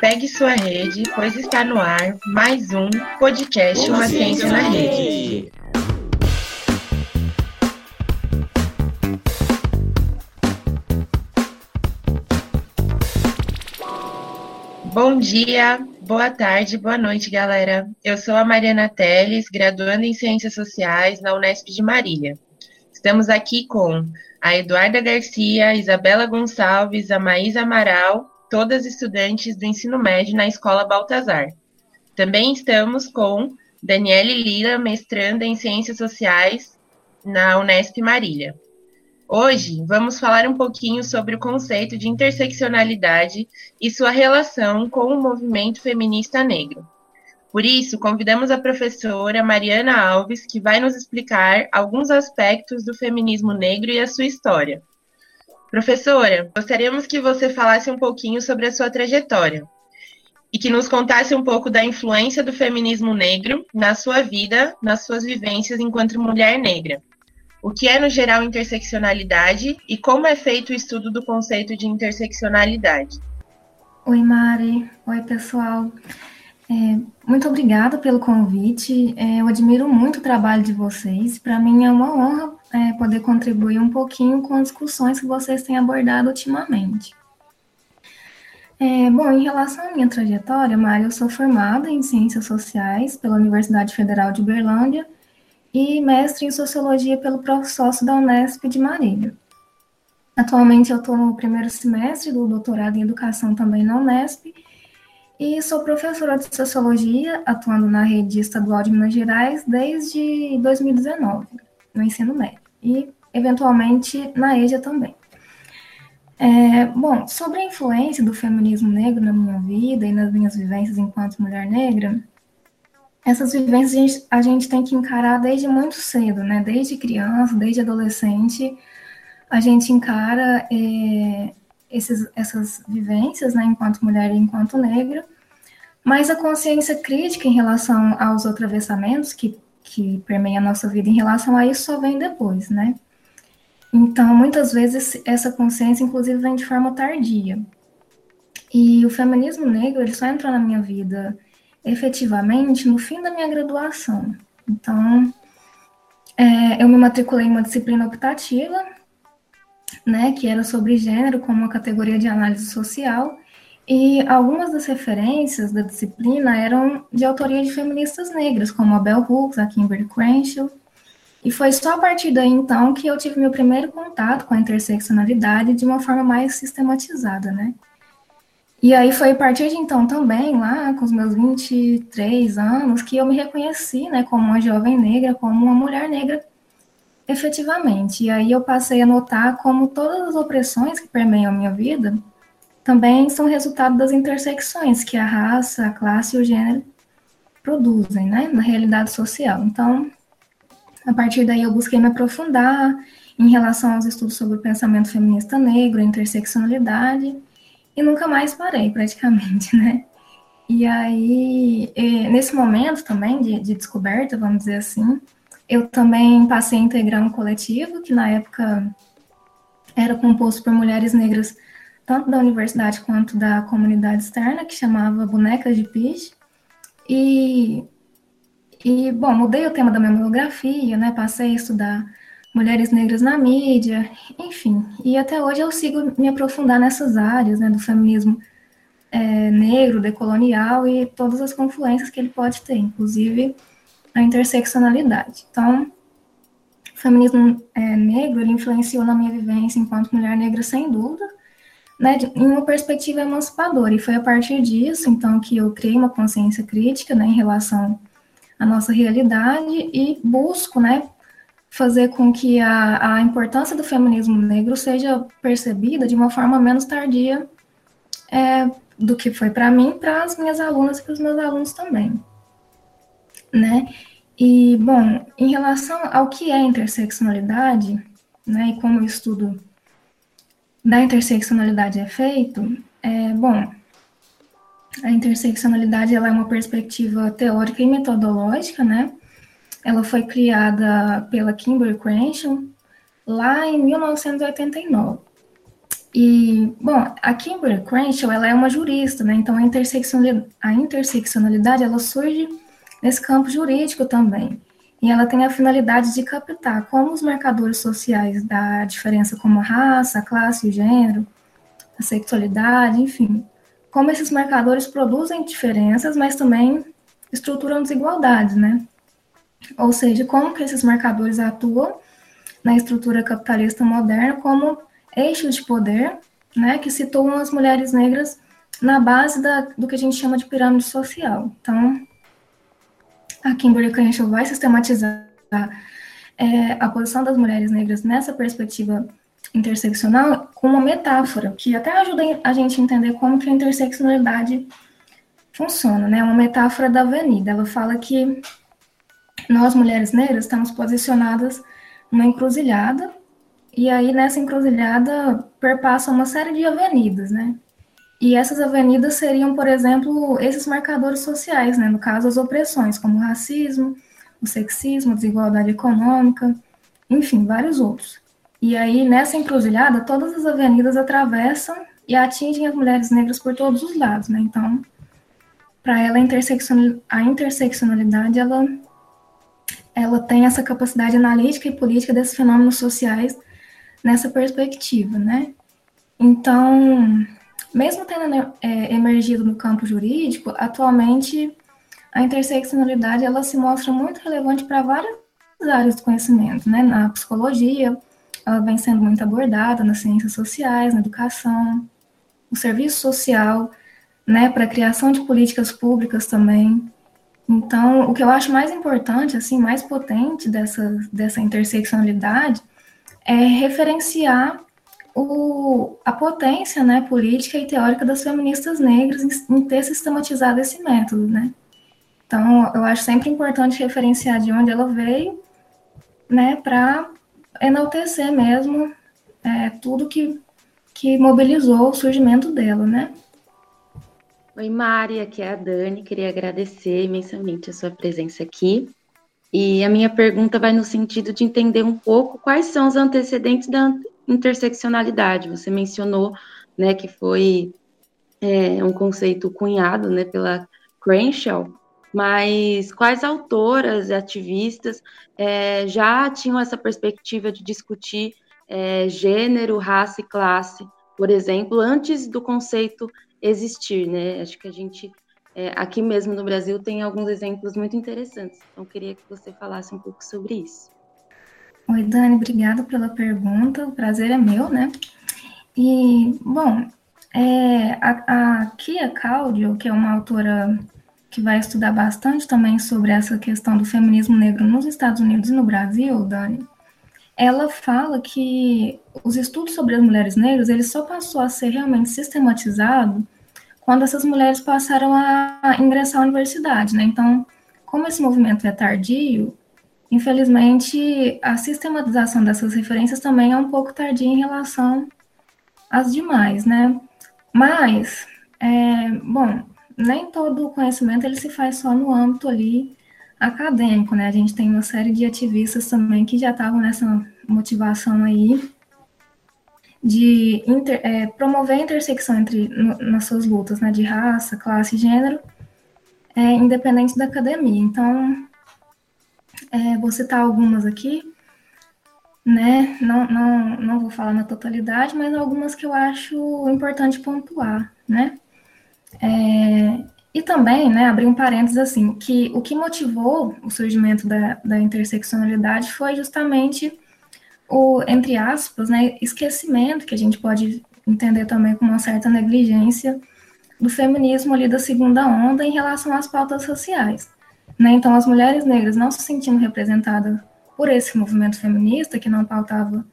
Pegue sua rede, pois está no ar mais um podcast Uma, Ciência, na Rede. Bom dia, boa tarde, boa noite, galera. Eu sou a Mariana Teles, graduanda em Ciências Sociais na Unesp de Marília. Estamos aqui com a Eduarda Garcia, Isabela Gonçalves, a Maísa Amaral todas estudantes do ensino médio na Escola Baltazar. Também estamos com Daniele Lira, mestranda em Ciências Sociais na Unesp Marília. Hoje vamos falar um pouquinho sobre o conceito de interseccionalidade e sua relação com o movimento feminista negro. Por isso, convidamos a professora Mariana Alves, que vai nos explicar alguns aspectos do feminismo negro e a sua história. Professora, gostaríamos que você falasse um pouquinho sobre a sua trajetória e que nos contasse um pouco da influência do feminismo negro na sua vida, nas suas vivências enquanto mulher negra. O que é, no geral, interseccionalidade e como é feito o estudo do conceito de interseccionalidade? Oi, Mari. Oi, pessoal. É, muito obrigada pelo convite. É, eu admiro muito o trabalho de vocês. Para mim é uma honra é, poder contribuir um pouquinho com as discussões que vocês têm abordado ultimamente. É, bom, em relação à minha trajetória, Mário, eu sou formada em Ciências Sociais pela Universidade Federal de Uberlândia e mestre em Sociologia pelo Sócio da Unesp de Marília. Atualmente eu estou no primeiro semestre do doutorado em Educação também na Unesp e sou professora de Sociologia, atuando na rede estadual de Minas Gerais desde 2019, no ensino médio e, eventualmente, na EJA também. É, bom, sobre a influência do feminismo negro na minha vida e nas minhas vivências enquanto mulher negra, essas vivências a gente, a gente tem que encarar desde muito cedo, né? Desde criança, desde adolescente, a gente encara é, esses, essas vivências, né, enquanto mulher e enquanto negra, mas a consciência crítica em relação aos atravessamentos que que permeia a nossa vida em relação a isso só vem depois, né? Então, muitas vezes, essa consciência, inclusive, vem de forma tardia. E o feminismo negro, ele só entrou na minha vida efetivamente no fim da minha graduação. Então, é, eu me matriculei em uma disciplina optativa, né, que era sobre gênero como uma categoria de análise social, e algumas das referências da disciplina eram de autoria de feministas negras, como a Bell Hooks, a Kimberly Crenshaw. E foi só a partir daí, então, que eu tive meu primeiro contato com a interseccionalidade de uma forma mais sistematizada, né? E aí foi a partir de então também, lá com os meus 23 anos, que eu me reconheci, né, como uma jovem negra, como uma mulher negra efetivamente. E aí eu passei a notar como todas as opressões que permeiam a minha vida também são resultado das intersecções que a raça, a classe e o gênero produzem, né, na realidade social. Então, a partir daí eu busquei me aprofundar em relação aos estudos sobre o pensamento feminista negro, a interseccionalidade, e nunca mais parei, praticamente, né. E aí, nesse momento também de, de descoberta, vamos dizer assim, eu também passei a integrar um coletivo que na época era composto por mulheres negras tanto da universidade quanto da comunidade externa, que chamava Bonecas de Pis. E, e, bom, mudei o tema da minha monografia, né? Passei a estudar mulheres negras na mídia, enfim. E até hoje eu sigo me aprofundar nessas áreas, né? Do feminismo é, negro, decolonial e todas as confluências que ele pode ter, inclusive a interseccionalidade. Então, o feminismo é, negro, ele influenciou na minha vivência enquanto mulher negra, sem dúvida, né, em uma perspectiva emancipadora. E foi a partir disso, então, que eu criei uma consciência crítica né, em relação à nossa realidade e busco né, fazer com que a, a importância do feminismo negro seja percebida de uma forma menos tardia é, do que foi para mim, para as minhas alunas e para os meus alunos também. Né? E, bom, em relação ao que é interseccionalidade, né, e como eu estudo da interseccionalidade é feito, é, bom, a interseccionalidade ela é uma perspectiva teórica e metodológica, né, ela foi criada pela Kimberly Crenshaw lá em 1989. E, bom, a Kimberly Crenshaw, ela é uma jurista, né? Então, a interseccionalidade, a interseccionalidade, ela surge nesse campo jurídico também. E ela tem a finalidade de captar como os marcadores sociais da diferença como a raça, a classe, o gênero, a sexualidade, enfim, como esses marcadores produzem diferenças, mas também estruturam desigualdades, né? Ou seja, como que esses marcadores atuam na estrutura capitalista moderna como eixo de poder, né, que situam as mulheres negras na base da, do que a gente chama de pirâmide social. Então, a Kimberly Crenshaw vai sistematizar é, a posição das mulheres negras nessa perspectiva interseccional com uma metáfora, que até ajuda a gente a entender como que a interseccionalidade funciona, né? Uma metáfora da avenida. Ela fala que nós, mulheres negras, estamos posicionadas numa encruzilhada e aí nessa encruzilhada perpassa uma série de avenidas, né? E essas avenidas seriam, por exemplo, esses marcadores sociais, né? No caso, as opressões, como o racismo, o sexismo, a desigualdade econômica, enfim, vários outros. E aí, nessa encruzilhada, todas as avenidas atravessam e atingem as mulheres negras por todos os lados, né? Então, para ela, a, a interseccionalidade, ela, ela tem essa capacidade analítica e política desses fenômenos sociais nessa perspectiva, né? Então, mesmo tendo é, emergido no campo jurídico, atualmente a interseccionalidade ela se mostra muito relevante para várias áreas do conhecimento, né? Na psicologia, ela vem sendo muito abordada nas ciências sociais, na educação, no serviço social, né? Para a criação de políticas públicas também. Então, o que eu acho mais importante, assim, mais potente dessa, dessa interseccionalidade é referenciar o, a potência né, política e teórica das feministas negras em, em ter sistematizado esse método, né? Então, eu acho sempre importante referenciar de onde ela veio, né, para enaltecer mesmo é, tudo que, que mobilizou o surgimento dela, né? Oi, Mari, aqui é a Dani, queria agradecer imensamente a sua presença aqui. E a minha pergunta vai no sentido de entender um pouco quais são os antecedentes da interseccionalidade. Você mencionou né, que foi é, um conceito cunhado né, pela Crenshaw, mas quais autoras e ativistas é, já tinham essa perspectiva de discutir é, gênero, raça e classe, por exemplo, antes do conceito existir, né? Acho que a gente é, aqui mesmo no Brasil tem alguns exemplos muito interessantes. Então, queria que você falasse um pouco sobre isso. Oi, Dani, obrigada pela pergunta. O prazer é meu, né? E, bom, é, a, a Kia Caudio, que é uma autora que vai estudar bastante também sobre essa questão do feminismo negro nos Estados Unidos e no Brasil, Dani, ela fala que os estudos sobre as mulheres negras, ele só passou a ser realmente sistematizado quando essas mulheres passaram a ingressar à universidade, né? Então, como esse movimento é tardio, infelizmente a sistematização dessas referências também é um pouco tardia em relação às demais, né? Mas, é, bom, nem todo o conhecimento ele se faz só no âmbito ali acadêmico, né? A gente tem uma série de ativistas também que já estavam nessa motivação aí de inter, é, promover a intersecção entre no, nas suas lutas, né, de raça, classe gênero, é, independente da academia. Então, é, vou citar algumas aqui, né, não, não, não vou falar na totalidade, mas algumas que eu acho importante pontuar, né. É, e também, né, abrir um parênteses assim, que o que motivou o surgimento da, da interseccionalidade foi justamente o, entre aspas, né, esquecimento, que a gente pode entender também como uma certa negligência do feminismo ali da segunda onda em relação às pautas sociais. Né? Então, as mulheres negras não se sentindo representadas por esse movimento feminista, que não pautava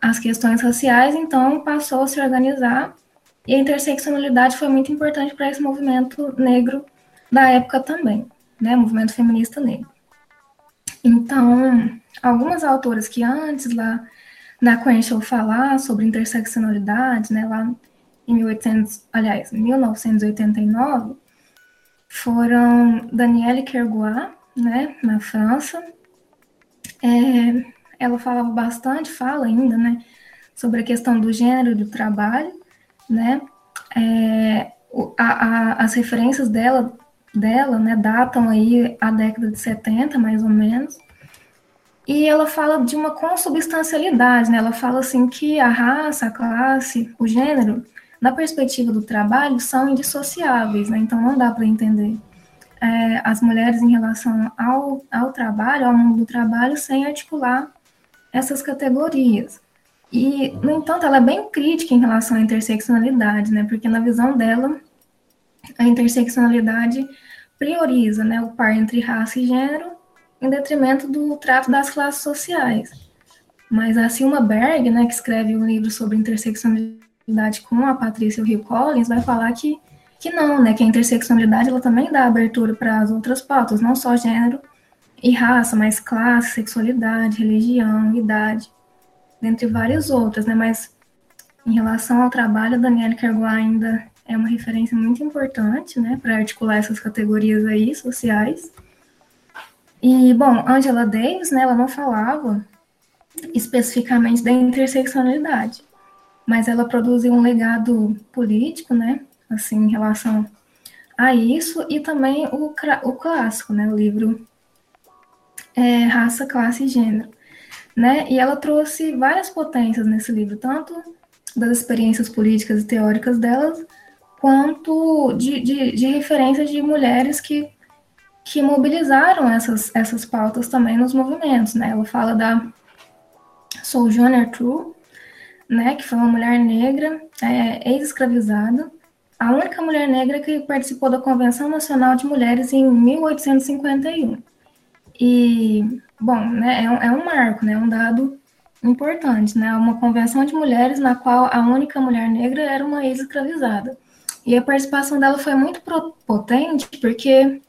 as questões raciais, então passou a se organizar e a interseccionalidade foi muito importante para esse movimento negro da época também, né? Movimento feminista negro. Então, algumas autoras que antes lá na Crenshaw falar sobre interseccionalidade, né, lá em 1800, aliás, 1989, foram Danielle Kergois, né, na França, é, ela falava bastante, fala ainda, né, sobre a questão do gênero do trabalho, né, é, a, a, as referências dela, dela, né, datam aí a década de 70, mais ou menos, e ela fala de uma consubstancialidade, né, ela fala assim que a raça, a classe, o gênero, na perspectiva do trabalho, são indissociáveis, né, então não dá para entender é, as mulheres em relação ao, ao trabalho, ao mundo do trabalho, sem articular essas categorias. E, no entanto, ela é bem crítica em relação à interseccionalidade, né? Porque na visão dela, a interseccionalidade prioriza né, o par entre raça e gênero em detrimento do trato das classes sociais. Mas a Silma Berg, né, que escreve um livro sobre interseccionalidade com a Patrícia Hill Collins, vai falar que, que não, né, que a interseccionalidade ela também dá abertura para as outras pautas, não só gênero e raça, mas classe, sexualidade, religião, idade dentre várias outras, né? Mas em relação ao trabalho, a Daniela Kerguá ainda é uma referência muito importante, né, para articular essas categorias aí sociais. E, bom, Angela Davis, né, ela não falava especificamente da interseccionalidade, mas ela produziu um legado político, né, assim, em relação a isso, e também o, o clássico, né, o livro é, Raça, Classe e Gênero né? E ela trouxe várias potências nesse livro, tanto das experiências políticas e teóricas delas, quanto de, de, de referências de mulheres que, que mobilizaram essas, essas pautas também nos movimentos, né? Ela fala da Sojourner Truth, né, que foi uma mulher negra, é, ex-escravizada, a única mulher negra que participou da Convenção Nacional de Mulheres em 1851. E Bom, né, é, um, é um marco, né, um dado importante, né, uma convenção de mulheres na qual a única mulher negra era uma ex-escravizada. E a participação dela foi muito potente porque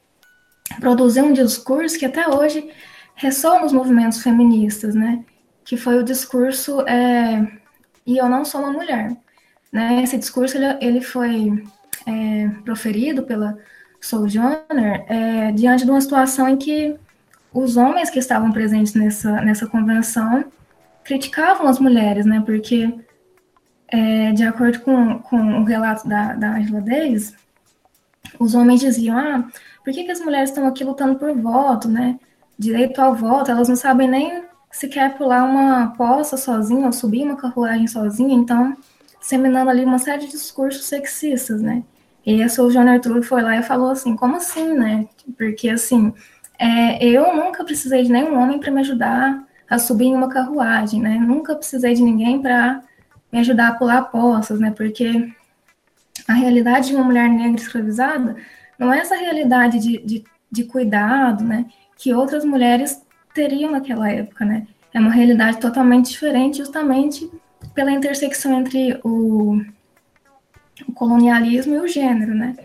produziu um discurso que até hoje ressoa nos movimentos feministas, né, que foi o discurso é, e eu não sou uma mulher. Né, esse discurso ele, ele foi é, proferido pela Sojourner é, diante de uma situação em que os homens que estavam presentes nessa, nessa convenção criticavam as mulheres, né? Porque, é, de acordo com, com o relato da, da Angela Davis, os homens diziam: ah, por que, que as mulheres estão aqui lutando por voto, né? Direito ao voto, elas não sabem nem sequer pular uma poça sozinha ou subir uma carruagem sozinha, então, seminando ali uma série de discursos sexistas, né? E essa o John Arthur foi lá e falou assim: como assim, né? Porque, assim, é, eu nunca precisei de nenhum homem para me ajudar a subir em uma carruagem, né? Nunca precisei de ninguém para me ajudar a pular poças, né? Porque a realidade de uma mulher negra escravizada não é essa realidade de, de, de cuidado, né? Que outras mulheres teriam naquela época, né? É uma realidade totalmente diferente, justamente pela intersecção entre o, o colonialismo e o gênero, né?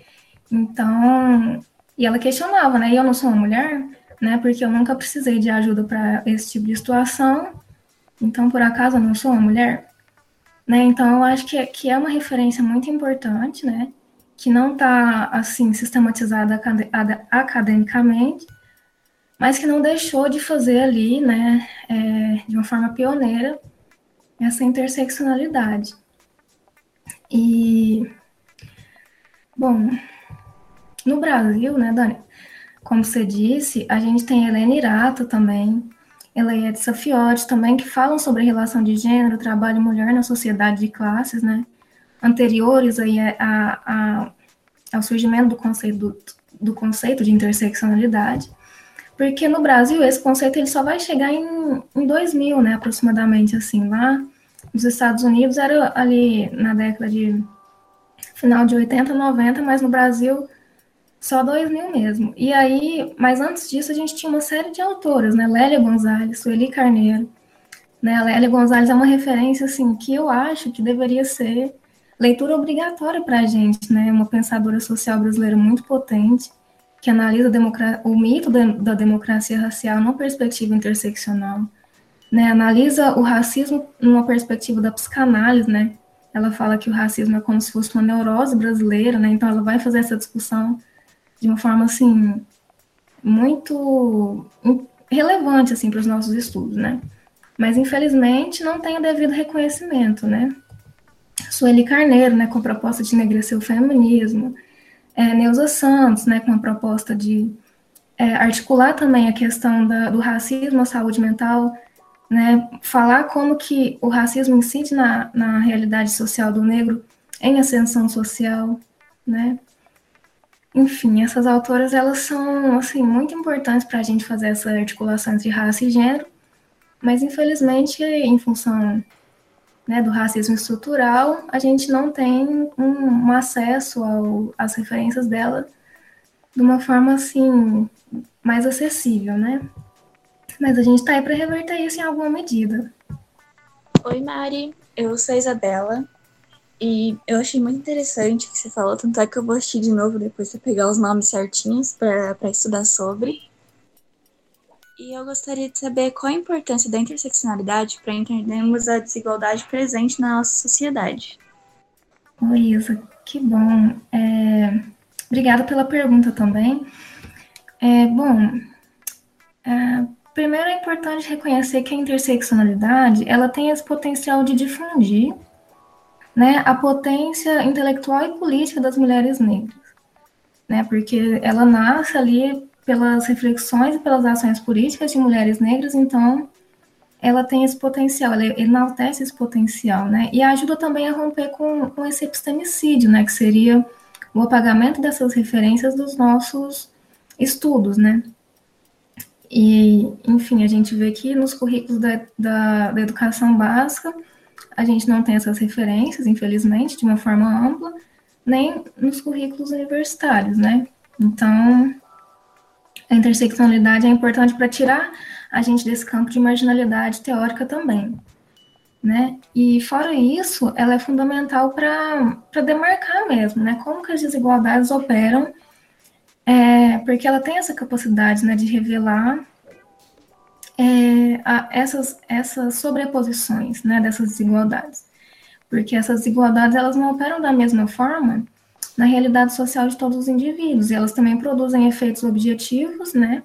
Então, e ela questionava, né? E eu não sou uma mulher, né? Porque eu nunca precisei de ajuda para esse tipo de situação. Então, por acaso, eu não sou uma mulher? Né? Então, eu acho que, é, que é uma referência muito importante, né? Que não está, assim, sistematizada academicamente, mas que não deixou de fazer ali, né? É, de uma forma pioneira, essa interseccionalidade. E, bom, no Brasil, né, Dani? Como você disse, a gente tem Helena Irata também, Eleia de Safiotti também, que falam sobre a relação de gênero, trabalho e mulher na sociedade de classes, né? Anteriores aí a, a, ao surgimento do conceito, do, do conceito de interseccionalidade. Porque no Brasil esse conceito ele só vai chegar em, em 2000, né, aproximadamente assim, lá nos Estados Unidos era ali na década de final de 80, 90, mas no Brasil só 2000 mesmo. E aí, mas antes disso, a gente tinha uma série de autoras, né? Lélia Gonzalez, Sueli Carneiro. Né? A Lélia Gonzalez é uma referência, assim, que eu acho que deveria ser leitura obrigatória para a gente, né? Uma pensadora social brasileira muito potente, que analisa o mito da democracia racial numa perspectiva interseccional, né? Analisa o racismo numa perspectiva da psicanálise, né? Ela fala que o racismo é como se fosse uma neurose brasileira, né? Então ela vai fazer essa discussão de uma forma assim muito relevante assim para os nossos estudos, né? Mas infelizmente não tem o devido reconhecimento, né? Sueli Carneiro, né, com a proposta de enegrecer o feminismo, é, Neuza Santos, né, com a proposta de é, articular também a questão da, do racismo à saúde mental, né, falar como que o racismo incide na, na realidade social do negro em ascensão social, né, enfim, essas autoras, elas são, assim, muito importantes para a gente fazer essa articulação entre raça e gênero, mas, infelizmente, em função né, do racismo estrutural, a gente não tem um, um acesso ao, às referências dela de uma forma, assim, mais acessível, né? Mas a gente está aí para reverter isso em alguma medida. Oi, Mari. Eu sou a Isabela. E eu achei muito interessante o que você falou, tanto é que eu vou assistir de novo depois de pegar os nomes certinhos para estudar sobre. E eu gostaria de saber qual a importância da interseccionalidade para entendermos a desigualdade presente na nossa sociedade. Oi, Isa, que bom. É... Obrigada pela pergunta também. É, bom, é, primeiro é importante reconhecer que a interseccionalidade ela tem esse potencial de difundir né, a potência intelectual e política das mulheres negras, né, porque ela nasce ali pelas reflexões e pelas ações políticas de mulheres negras, então ela tem esse potencial, ela enaltece esse potencial, né, e ajuda também a romper com, com esse epistemicídio, né, que seria o apagamento dessas referências dos nossos estudos, né. E, enfim, a gente vê que nos currículos da, da, da educação básica, a gente não tem essas referências, infelizmente, de uma forma ampla, nem nos currículos universitários, né? Então, a interseccionalidade é importante para tirar a gente desse campo de marginalidade teórica também, né? E fora isso, ela é fundamental para demarcar mesmo, né? Como que as desigualdades operam, é, porque ela tem essa capacidade, né, de revelar é, a, essas, essas sobreposições né, dessas desigualdades. Porque essas desigualdades elas não operam da mesma forma na realidade social de todos os indivíduos, e elas também produzem efeitos objetivos, né,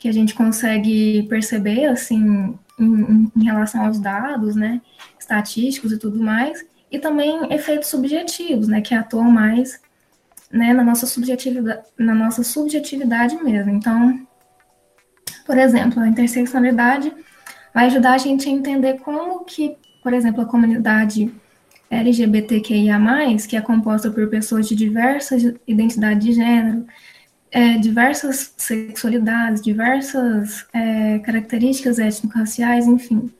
que a gente consegue perceber, assim, em, em relação aos dados, né, estatísticos e tudo mais, e também efeitos subjetivos, né, que atuam mais, né, na nossa subjetividade, na nossa subjetividade mesmo. Então, por exemplo, a interseccionalidade vai ajudar a gente a entender como que, por exemplo, a comunidade LGBTQIA+, que é composta por pessoas de diversas identidades de gênero, é, diversas sexualidades, diversas é, características étnico-raciais, enfim.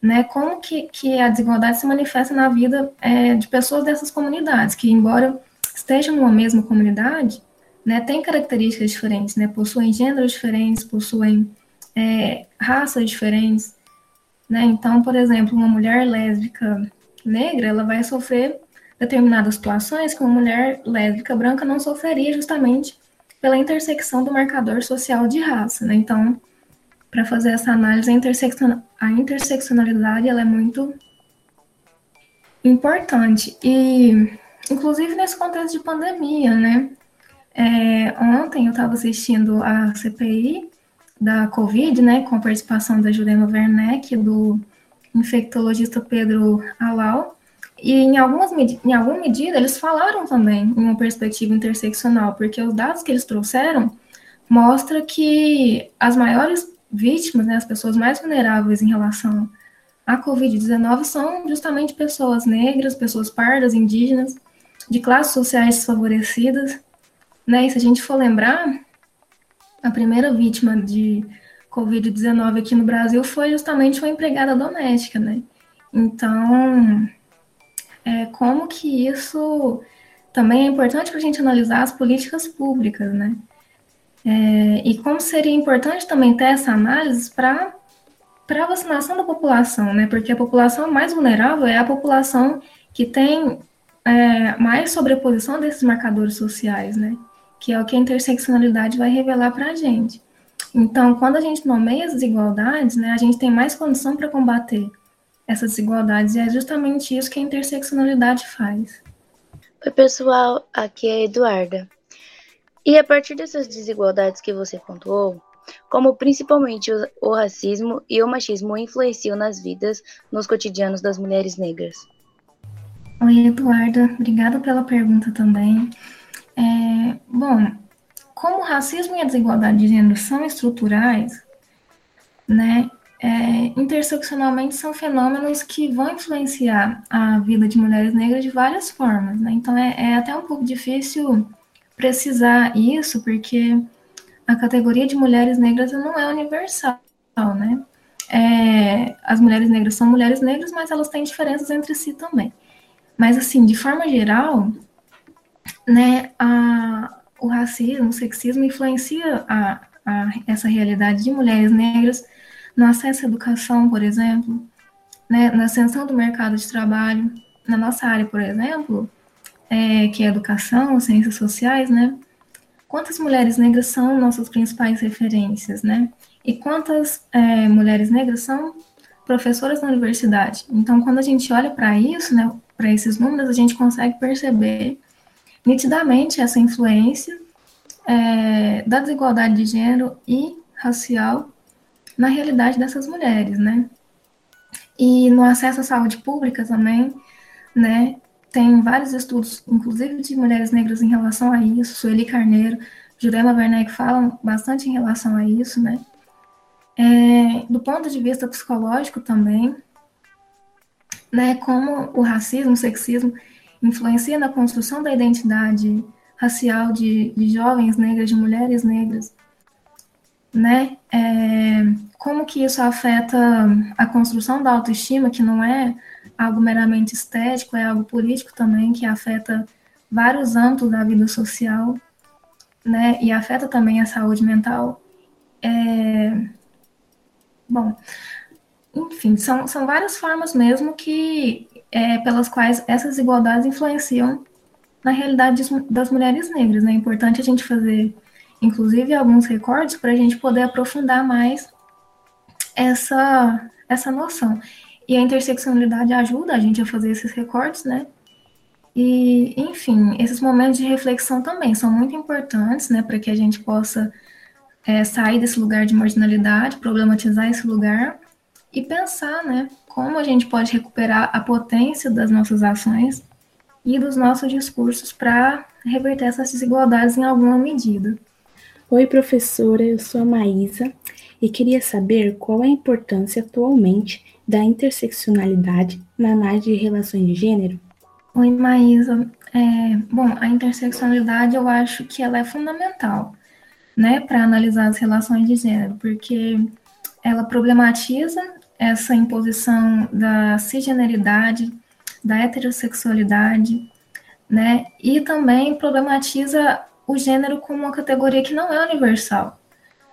Né, como que, que a desigualdade se manifesta na vida é, de pessoas dessas comunidades, que embora estejam numa mesma comunidade, né, têm características diferentes, né, possuem gêneros diferentes, possuem é, raças diferentes, né, então, por exemplo, uma mulher lésbica negra, ela vai sofrer determinadas situações que uma mulher lésbica branca não sofreria justamente pela intersecção do marcador social de raça, né, então, para fazer essa análise, a, a interseccionalidade, ela é muito importante, e, inclusive nesse contexto de pandemia, né, é, ontem eu estava assistindo a CPI da Covid, né, com a participação da Juliana Werneck, do infectologista Pedro Alau, e em, algumas, em alguma medida eles falaram também em uma perspectiva interseccional, porque os dados que eles trouxeram mostram que as maiores vítimas, né, as pessoas mais vulneráveis em relação à Covid-19 são justamente pessoas negras, pessoas pardas, indígenas, de classes sociais desfavorecidas, né? E se a gente for lembrar, a primeira vítima de Covid-19 aqui no Brasil foi justamente uma empregada doméstica, né? Então, é, como que isso também é importante para a gente analisar as políticas públicas, né? É, e como seria importante também ter essa análise para para a vacinação da população, né? Porque a população mais vulnerável é a população que tem é, mais sobreposição desses marcadores sociais, né? Que é o que a interseccionalidade vai revelar para a gente. Então, quando a gente nomeia as desigualdades, né, a gente tem mais condição para combater essas desigualdades, e é justamente isso que a interseccionalidade faz. Oi, pessoal, aqui é a Eduarda. E a partir dessas desigualdades que você pontuou, como principalmente o, racismo e o machismo influenciam nas vidas, nos cotidianos das mulheres negras. Oi, Eduarda, obrigada pela pergunta também. É, bom, como o racismo e a desigualdade de gênero são estruturais, né, é, interseccionalmente são fenômenos que vão influenciar a vida de mulheres negras de várias formas, né? Então é, é até um pouco difícil precisar isso, porque a categoria de mulheres negras não é universal, né? É, as mulheres negras são mulheres negras, mas elas têm diferenças entre si também. Mas, assim, de forma geral, né, a, o racismo, o sexismo influencia a, a, essa realidade de mulheres negras no acesso à educação, por exemplo, né, na ascensão do mercado de trabalho. Na nossa área, por exemplo, é, que é educação, ciências sociais, né? Quantas mulheres negras são nossas principais referências, né? E quantas é, mulheres negras são professoras na universidade? Então, quando a gente olha para isso, né, para esses números, a gente consegue perceber nitidamente essa influência é, da desigualdade de gênero e racial na realidade dessas mulheres, né? E no acesso à saúde pública também, né? Tem vários estudos, inclusive de mulheres negras em relação a isso. Sueli Carneiro, Jurema Werneck falam bastante em relação a isso, né? É, do ponto de vista psicológico também, né? Como o racismo, o sexismo influencia na construção da identidade racial de, de jovens negras, de mulheres negras, né? É, como que isso afeta a construção da autoestima, que não é algo meramente estético, é algo político também, que afeta vários âmbitos da vida social, né? E afeta também a saúde mental. É, bom, enfim, são, são várias formas mesmo que é, pelas quais essas desigualdades influenciam na realidade das mulheres negras. Né? É importante a gente fazer inclusive alguns recortes, para a gente poder aprofundar mais essa, essa noção. E a interseccionalidade ajuda a gente a fazer esses recortes, né? E, enfim, esses momentos de reflexão também são muito importantes, né, para que a gente possa é, sair desse lugar de marginalidade, problematizar esse lugar e pensar, né, como a gente pode recuperar a potência das nossas ações e dos nossos discursos para reverter essas desigualdades em alguma medida. Oi, professora, eu sou a Maísa e queria saber qual é a importância atualmente da interseccionalidade na análise de relações de gênero. Oi, Maísa. É, bom, a interseccionalidade eu acho que ela é fundamental, né, para analisar as relações de gênero, porque ela problematiza essa imposição da cisgeneridade, da heterossexualidade, né, e também problematiza o gênero como uma categoria que não é universal.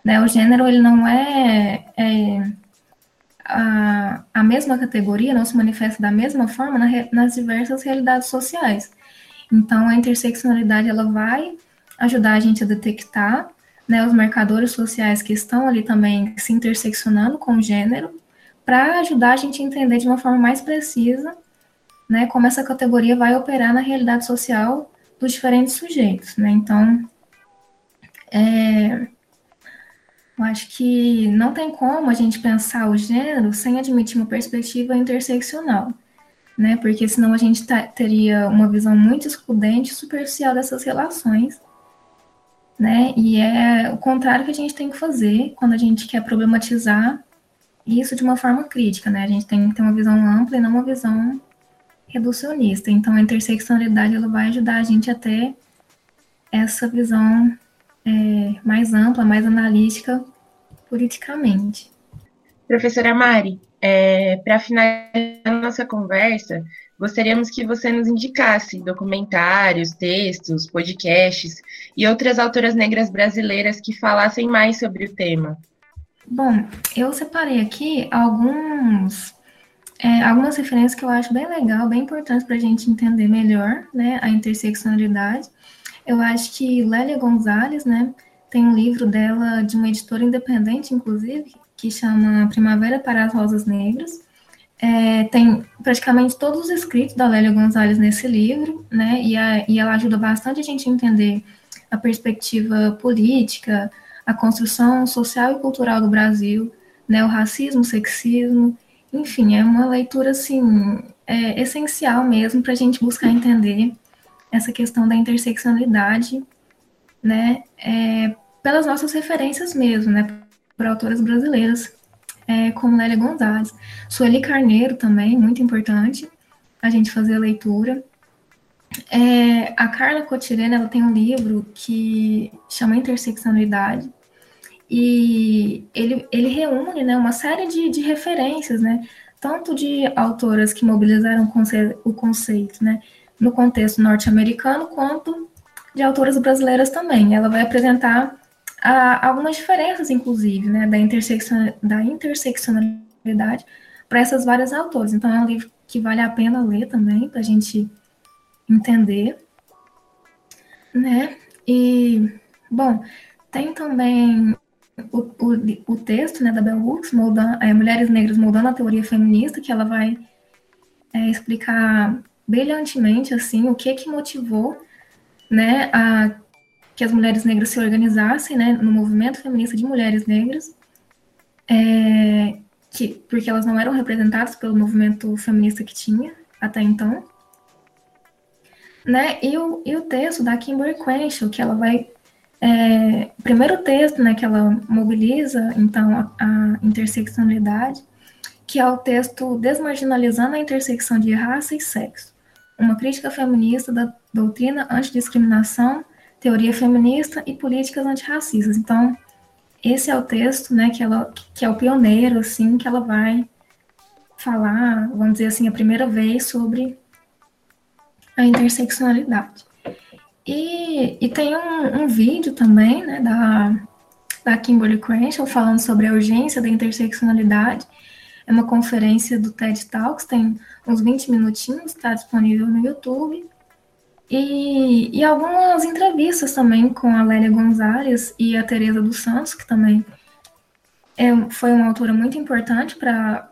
Né? O gênero ele não é, é a, a mesma categoria, não se manifesta da mesma forma na, nas diversas realidades sociais. Então, a interseccionalidade ela vai ajudar a gente a detectar né, os marcadores sociais que estão ali também se interseccionando com o gênero, para ajudar a gente a entender de uma forma mais precisa né, como essa categoria vai operar na realidade social dos diferentes sujeitos, né? Então, é, eu acho que não tem como a gente pensar o gênero sem admitir uma perspectiva interseccional, né? Porque senão a gente tá, teria uma visão muito excludente e superficial dessas relações, né? E é o contrário que a gente tem que fazer quando a gente quer problematizar isso de uma forma crítica, né? A gente tem que ter uma visão ampla e não uma visão reducionista. Então, a interseccionalidade ela vai ajudar a gente a ter essa visão é, mais ampla, mais analítica politicamente. Professora Mari, é, para finalizar nossa conversa, gostaríamos que você nos indicasse documentários, textos, podcasts e outras autoras negras brasileiras que falassem mais sobre o tema. Bom, eu separei aqui alguns é, algumas referências que eu acho bem legal, bem importantes para a gente entender melhor né, a interseccionalidade. Eu acho que Lélia Gonzalez, né, tem um livro dela, de uma editora independente, inclusive, que chama Primavera para as Rosas Negras. É, tem praticamente todos os escritos da Lélia Gonzalez nesse livro, né, e, a, e ela ajuda bastante a gente entender a perspectiva política, a construção social e cultural do Brasil, né, o racismo, o sexismo, enfim, é uma leitura assim é, essencial mesmo para a gente buscar entender essa questão da interseccionalidade, né, é, pelas nossas referências mesmo, né, por autoras brasileiras, é, como Lélia Gonzalez. Sueli Carneiro também, muito importante a gente fazer a leitura. É, a Carla Cotirena, ela tem um livro que chama Interseccionalidade, e ele, ele reúne né, uma série de, de referências, né, tanto de autoras que mobilizaram o conceito né, no contexto norte-americano, quanto de autoras brasileiras também. Ela vai apresentar a, algumas diferenças, inclusive, né, da, interseccion, da interseccionalidade para essas várias autores. Então, é um livro que vale a pena ler também, para a gente entender. Né? E, bom, tem também o, o, o texto né, da Bell Hooks, é, Mulheres Negras Moldando a Teoria Feminista, que ela vai é, explicar brilhantemente assim o que que motivou né, a, que as mulheres negras se organizassem né, no movimento feminista de mulheres negras, é, que, porque elas não eram representadas pelo movimento feminista que tinha até então. Né? E, o, e o texto da Kimberly Crenshaw, que ela vai é, o primeiro texto né, que ela mobiliza, então, a, a, interseccionalidade, que é o texto Desmarginalizando a Intersecção de Raça e Sexo, uma crítica feminista da doutrina antidiscriminação, teoria feminista e políticas antirracistas. Então, esse é o texto né, que, ela, que é o pioneiro, assim, que ela vai falar, vamos dizer assim, a primeira vez sobre a interseccionalidade. E, e tem um, um, vídeo também, né, da, da Kimberly Crenshaw falando sobre a urgência da interseccionalidade. É uma conferência do TED Talks, tem uns 20 minutinhos, está disponível no YouTube. E, e algumas entrevistas também com a Lélia Gonzalez e a Teresa dos Santos, que também é, foi uma autora muito importante para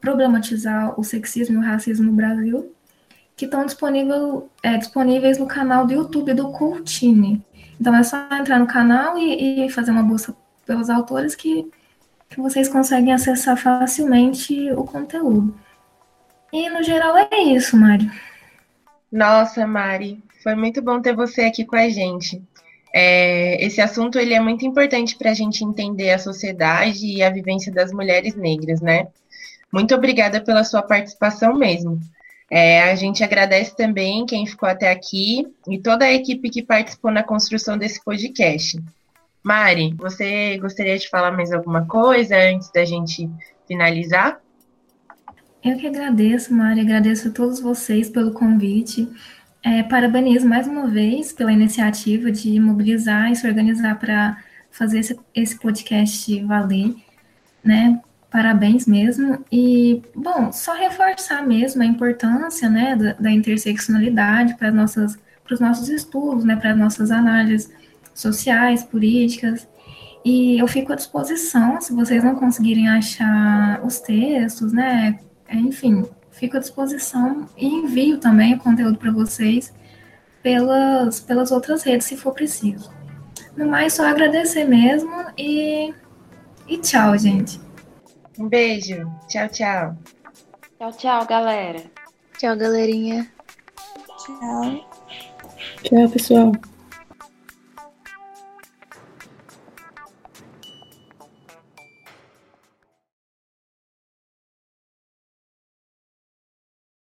problematizar o sexismo e o racismo no Brasil que estão disponível, é, disponíveis no canal do YouTube do Cultine. Então é só entrar no canal e, e fazer uma busca pelos autores que, que vocês conseguem acessar facilmente o conteúdo. E no geral é isso, Mari. Nossa, Mari, foi muito bom ter você aqui com a gente. É, esse assunto ele é muito importante para a gente entender a sociedade e a vivência das mulheres negras, né? Muito obrigada pela sua participação mesmo. É, a gente agradece também quem ficou até aqui e toda a equipe que participou na construção desse podcast. Mari, você gostaria de falar mais alguma coisa antes da gente finalizar? Eu que agradeço, Mari, agradeço a todos vocês pelo convite. É, parabenizo mais uma vez pela iniciativa de mobilizar e se organizar para fazer esse, esse podcast valer, né? Parabéns mesmo. E, bom, só reforçar mesmo a importância né, da, da interseccionalidade para, os nossos estudos, né, para as nossas análises sociais, políticas. E eu fico à disposição, se vocês não conseguirem achar os textos, né, enfim, fico à disposição e envio também o conteúdo para vocês pelas, pelas outras redes, se for preciso. No mais, só agradecer mesmo e, e tchau, gente. Um beijo. Tchau, tchau. Tchau, tchau, galera. Tchau, galerinha. Tchau. Tchau, pessoal.